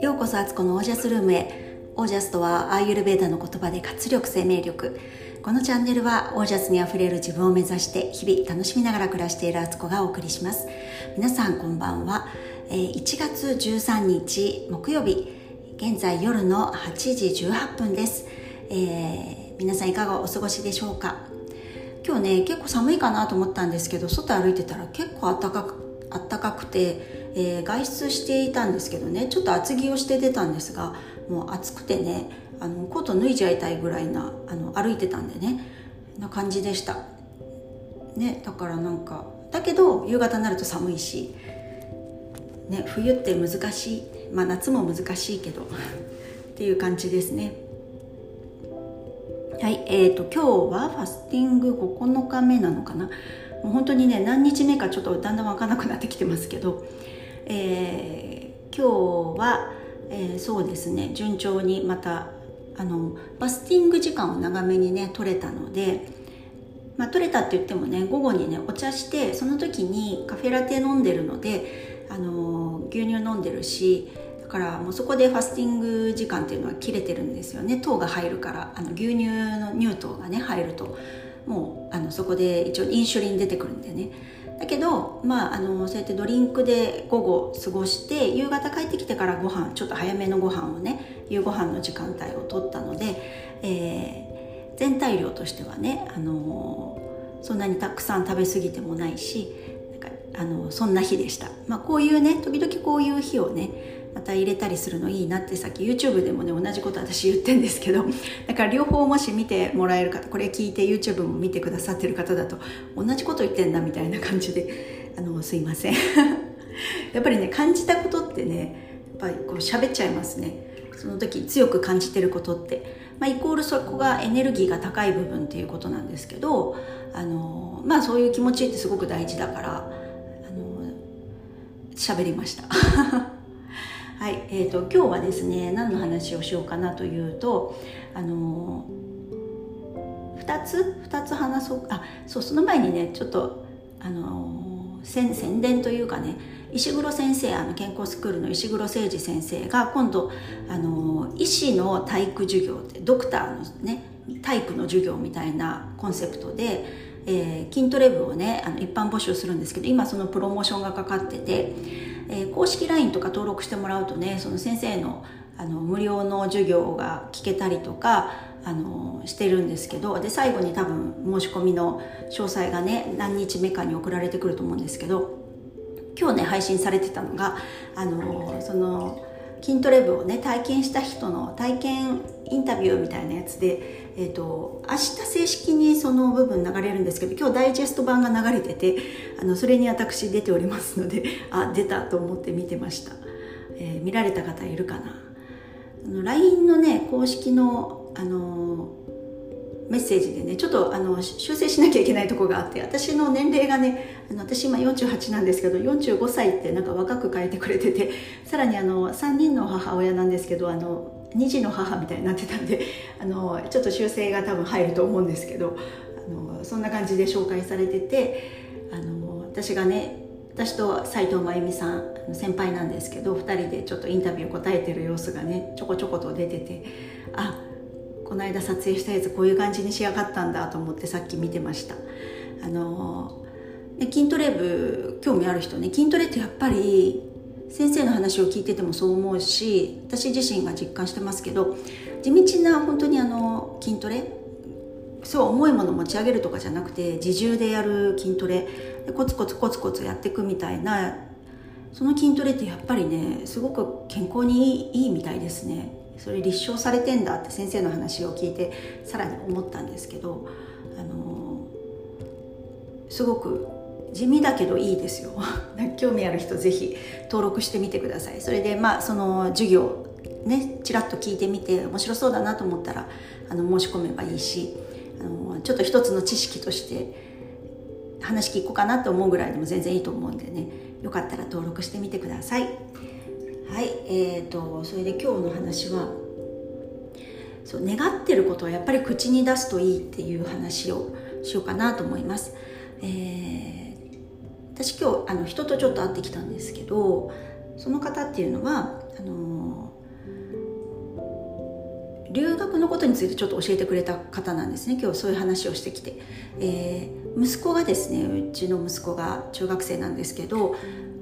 ようこそアツコのオージャスルームへ。オージャスとはアーユルベーダの言葉で活力生命力。このチャンネルはオージャスにあふれる自分を目指して日々楽しみながら暮らしているアツコがお送りします。皆さんこんばんは。1月13日木曜日現在夜の8時18分です、えー、皆さんいかがお過ごしでしょうか？今日ね結構寒いかなと思ったんですけど外歩いてたら結構暖かく暖かくて、えー、外出していたんですけどねちょっと厚着をして出たんですがもう暑くてねあのコート脱いじゃいたいぐらいなあの歩いてたんでねな感じでした。ねだからなんかだけど夕方になると寒いしね、冬って難しい、まあ、夏も難しいけどっていう感じですね。はいえーと、今日はファスティング9日目なのかな？もう本当にね何日目かちょっとだんだん分からなくなってきてますけど、えー、今日は、えー、そうですね順調にまたあのファスティング時間を長めにね取れたのでまあ、取れたって言ってもね午後にねお茶してその時にカフェラテ飲んでるのであの牛乳飲んでるしからもうそこでファスティング時間っていうのは切れてるんですよね。糖が入るから。あの牛乳の乳糖がね入ると。もうあのそこで一応インシュリン出てくるんでね。だけどまああのそうやってドリンクで午後過ごして夕方帰ってきてからご飯ちょっと早めのご飯をね夕ご飯の時間帯を取ったので、えー、全体量としてはねあのそんなにたくさん食べ過ぎてもないしあのそんな日でした、まあ、こういうね時々こういう日をねまた入れたりするのいいなってさっき YouTube でもね同じこと私言ってんですけど だから両方もし見てもらえる方これ聞いて YouTube も見てくださってる方だと同じこと言ってんだみたいな感じであのすいません。やっぱりね感じたことってねやっぱりこう喋っちゃいますね。その時強く感じてることって、まあ、イコールそこがエネルギーが高い部分っていうことなんですけどあのまあそういう気持ちってすごく大事だから喋りました。はい、えーと、今日はですね何の話をしようかなというとあの2つ2つ話そうあそうその前にねちょっとあの宣宣伝というかね石黒先生あの健康スクールの石黒誠二先生が今度あの医師の体育授業ってドクターのね体育の授業みたいなコンセプトでえー、筋トレ部をねあの一般募集するんですけど今そのプロモーションがかかってて、えー、公式 LINE とか登録してもらうとねその先生のあの無料の授業が聞けたりとかあのしてるんですけどで最後に多分申し込みの詳細がね何日目かに送られてくると思うんですけど今日ね配信されてたのがあのその筋トレ部をね体験した人の体験インタビューみたいなやつで、えーと、明日正式にその部分流れるんですけど今日ダイジェスト版が流れててあのそれに私出ておりますので あ出たと思って見てました、えー、見られた方いるかな。あの LINE のね公式のあのメッセージでねちょっとあの修正しなきゃいけないとこがあって私の年齢がねあの私今48なんですけど45歳ってなんか若く書いてくれててさらにあの3人の母親なんですけどあの2児の母みたいになってたんで あのちょっと修正が多分入ると思うんですけどあのそんな感じで紹介されててあの私がね私と斉藤真由美さん先輩なんですけど2人でちょっとインタビュー答えてる様子がねちょこちょこと出ててあこの間撮影したやつこういう感じに仕上がったんだと思ってさっき見てました。あの筋トレ部興味ある人ね筋トレってやっぱり先生の話を聞いててもそう思うし私自身が実感してますけど地道な本当にあの筋トレそう重いもの持ち上げるとかじゃなくて自重でやる筋トレでコツコツコツコツやっていくみたいなその筋トレってやっぱりねすごく健康にいいいいみたいですね。それ立証されてんだって先生の話を聞いてさらに思ったんですけどあのすごく地味だけどいいですよ。興味ある人ぜひ登録してみてください。それでまあその授業ねちらっと聞いてみて面白そうだなと思ったらあの申し込めばいいしあのちょっと一つの知識として話聞こうかなと思うぐらいでも全然いいと思うんでねよかったら登録してみてください。はいえーと、それで今日の話はそう願ってることはやっぱり口に出すといいっていう話をしようかなと思います、えー、私今日あの人とちょっと会ってきたんですけどその方っていうのはあの留学のことについてちょっと教えてくれた方なんですね。今日そういう話をしてきて、えー、息子がですねうちの息子が中学生なんですけど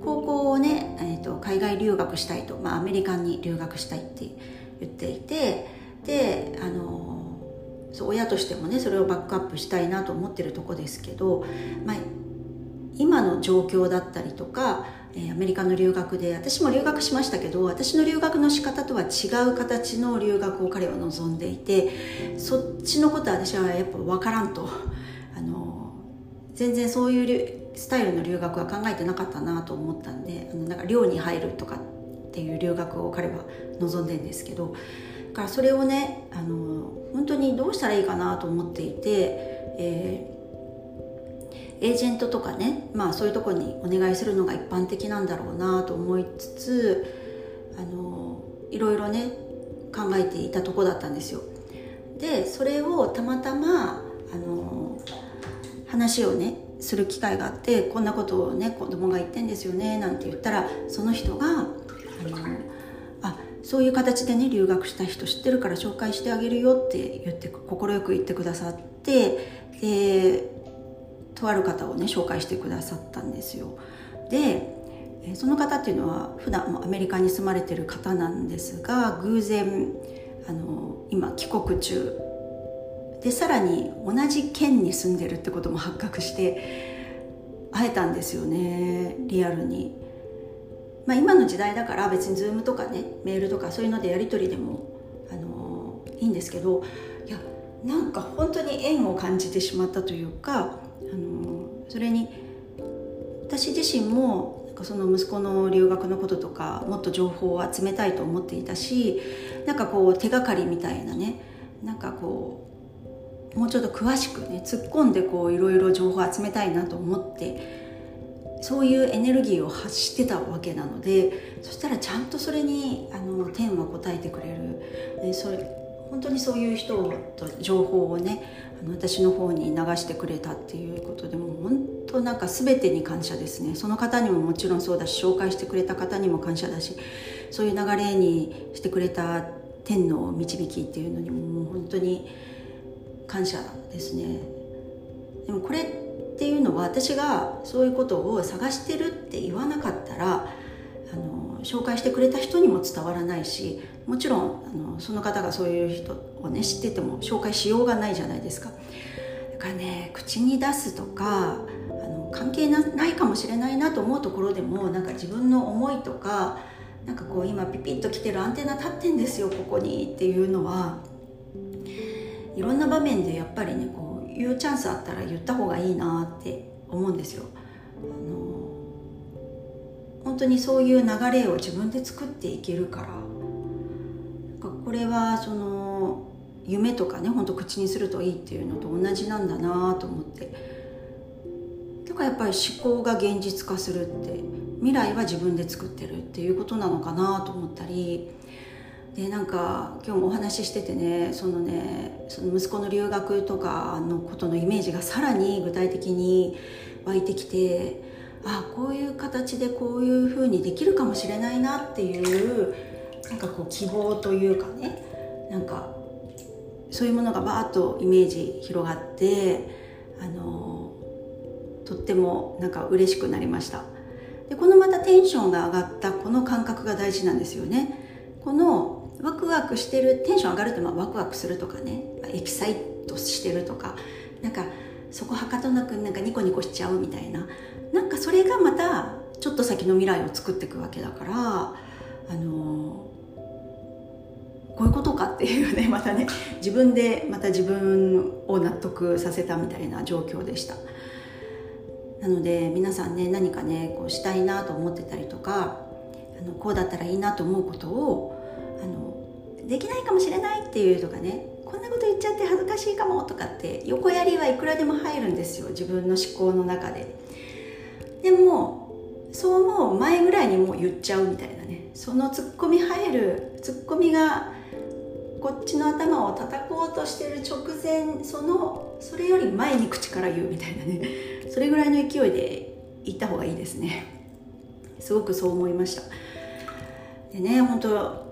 高校をね、えーと、海外留学したいと、まあ、アメリカに留学したいって言っていてであのそう親としてもねそれをバックアップしたいなと思ってるとこですけど、まあ、今の状況だったりとかえアメリカの留学で私も留学しましたけど私の留学の仕方とは違う形の留学を彼は望んでいてそっちのことは私はやっぱ分からんと。あの全然そういうスタイルの留学は考えてなかったなと思ったんであのなんか寮に入るとかっていう留学を彼は望んでんですけどだからそれをねあの本当にどうしたらいいかなと思っていて、えーエージェントとかね、まあ、そういうとこにお願いするのが一般的なんだろうなと思いつつあのいろいろね考えていたとこだったんですよ。でそれをたまたまあの話をねする機会があってこんなことをね子供が言ってんですよねなんて言ったらその人があのあそういう形でね留学した人知ってるから紹介してあげるよって言って快く言ってくださってでとある方をね紹介してくださったんですよ。でその方っていうのは普段もアメリカに住まれてる方なんですが偶然あの今帰国中でさらに同じ県に住んでるってことも発覚して会えたんですよねリアルに、まあ、今の時代だから別に Zoom とかねメールとかそういうのでやり取りでもあのいいんですけどいやなんか本当に縁を感じてしまったというかあのそれに私自身もなんかその息子の留学のこととかもっと情報を集めたいと思っていたしなんかこう手がかりみたいなねなんかこうもうちょっと詳しくね突っ込んでこういろいろ情報を集めたいなと思ってそういうエネルギーを発してたわけなのでそしたらちゃんとそれにあの天は答えてくれる。でそれ本当にそういう人と情報をねあの私の方に流してくれたっていうことでもう本当なんか全てに感謝ですね。その方にももちろんそうだし紹介してくれた方にも感謝だしそういう流れにしてくれた天の導きっていうのにももう本当に感謝ですね。でもこれっていうのは私がそういうことを探してるって言わなかったらあの紹介してくれた人にも伝わらないしもちろんあのその方がそういう人をね知ってても紹介しようがないじゃないですかだからね口に出すとかあの関係ないかもしれないなと思うところでもなんか自分の思いとかなんかこう今ピピッと来てるアンテナ立ってんですよここにっていうのはいろんな場面でやっぱりねこう言うチャンスあったら言った方がいいなって思うんですよ。あの本当にそういう流れを自分で作っていけるからこれはその夢とかね本当口にするといいっていうのと同じなんだなと思って。だからやっぱり思考が現実化するって未来は自分で作ってるっていうことなのかなと思ったり。でなんか今日もお話ししててねそのねその息子の留学とかのことのイメージがさらに具体的に湧いてきてあこういう形でこういうふうにできるかもしれないなっていうなんかこう希望というかねなんかそういうものがバーッとイメージ広がってあのとってもなんか嬉しくなりました。でこのまたテンションが上がったこの感覚が大事なんですよね。このワクワクしてるテンション上がるってまあワクワクするとかねエキサイトしてるとかなんかそこはかとなくなんかニコニコしちゃうみたいな。なんかそれがまたちょっと先の未来を作っていくわけだからあのこういうことかっていうね またね自分でまた自分を納得させたみたいな状況でした。なので皆さんね何かねこうしたいなと思ってたりとかあのこうだったらいいなと思うことをあのできないかもしれないっていうとかねこんなこと言っちゃって恥ずかしいかもとかって横やりはいくらでも入るんですよ自分の思考の中で。でもそう思う前ぐらいにもう言っちゃうみたいなねそのツッコミ入るツッコミがこっちの頭を叩こうとしてる直前そのそれより前に口から言うみたいなね。それぐらいの勢いで行った方がいいですね。すごくそう思いました。でね本当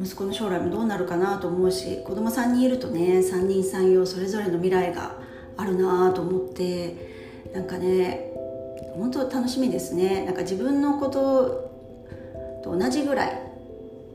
息子の将来もどうなるかなと思うし子供3人いるとね3人3様それぞれの未来があるなと思ってなんかね本当楽しみですね。なんか自分のことと同じぐらい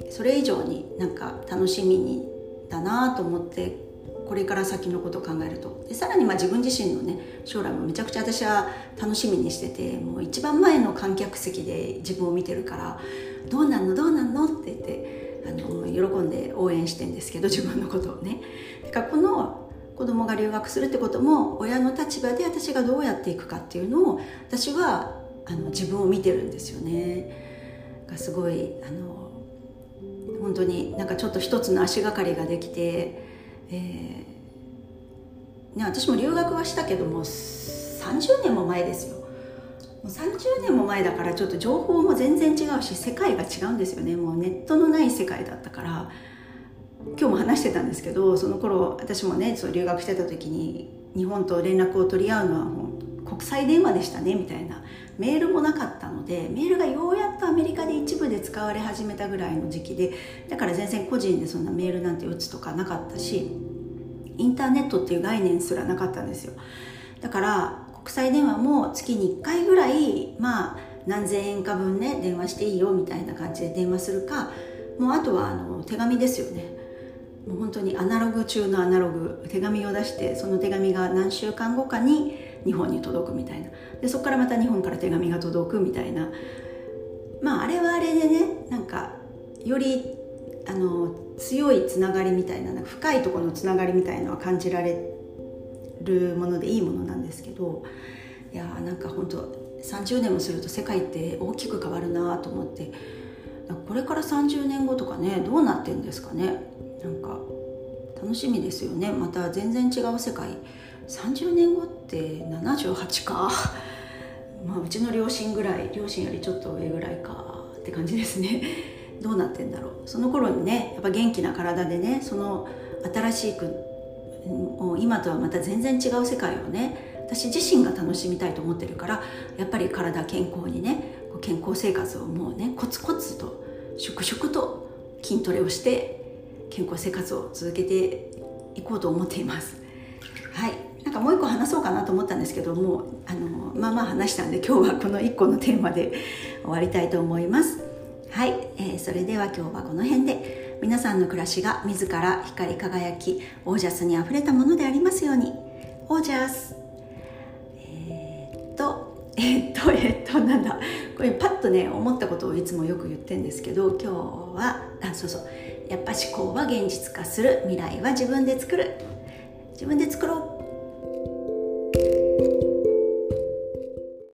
それ以上になんか楽しみにだなと思ってこれから先のことを考えるとでさらにまあ自分自身のね将来もめちゃくちゃ私は楽しみにしててもう一番前の観客席で自分を見てるから「どうなんの？どうなんの?」って言ってあの喜んで応援してんですけど自分のことをね。だからこの子供が留学するってことも親の立場で私がどうやっていくかっていうのを私はあの自分を見てるんですよね。がすごいあの本当になんかちょっと一つの足がかりができて、えーね、私も留学はしたけども30年も前ですよ。もう30年も前だからちょっと情報も全然違うし世界が違うんですよね。もうネットのない世界だったから。今日も話してたんですけどその頃私もねそう留学してた時に日本と連絡を取り合うのは国際電話でしたねみたいな。メールもなかったのでメールがようやっとアメリカで一部で使われ始めたぐらいの時期でだから全然個人でそんなメールなんて打つとかなかったしインターネットっていう概念すらなかったんですよ。だから国際電話も月に1回ぐらいまあ何千円か分ね電話していいよみたいな感じで電話するかもうあとはあの手紙ですよね。もう本当にアナログ中のアナログ手紙を出してその手紙が何週間後かに日本に届くみたいな。でそこからまた日本から手紙が届くみたいな。まああれはあれでねなんかよりあの強いつながりみたいななんか深いところのつながりみたいのは感じられるものでいいものなんですけどいやーなんか本当30年もすると世界って大きく変わるなと思ってこれから30年後とかねどうなってんですかね。なんか楽しみですよね。また全然違う世界。30年後って78か。まあうちの両親ぐらい両親よりちょっと上ぐらいかって感じですね。どうなってんだろう。その頃にねやっぱ元気な体でねその新しく今とはまた全然違う世界をね私自身が楽しみたいと思ってるからやっぱり体健康にね健康生活をもうねコツコツと粛々と筋トレをして健康生活を続けていこうと思っています。はい。かもう一個話そうかなと思ったんですけどもあのまあまあ話したんで今日はこの1個のテーマで終わりたいと思います。はい、えー、それでは今日はこの辺で皆さんの暮らしが自ら光り輝きオージャスにあふれたものでありますように。オージャス。え、っと え、っとえっとなんだ。これパッとね思ったことをいつもよく言ってんですけど今日はあそうそう。やっぱ思考は現実化する。未来は自分で作る。自分で作ろう。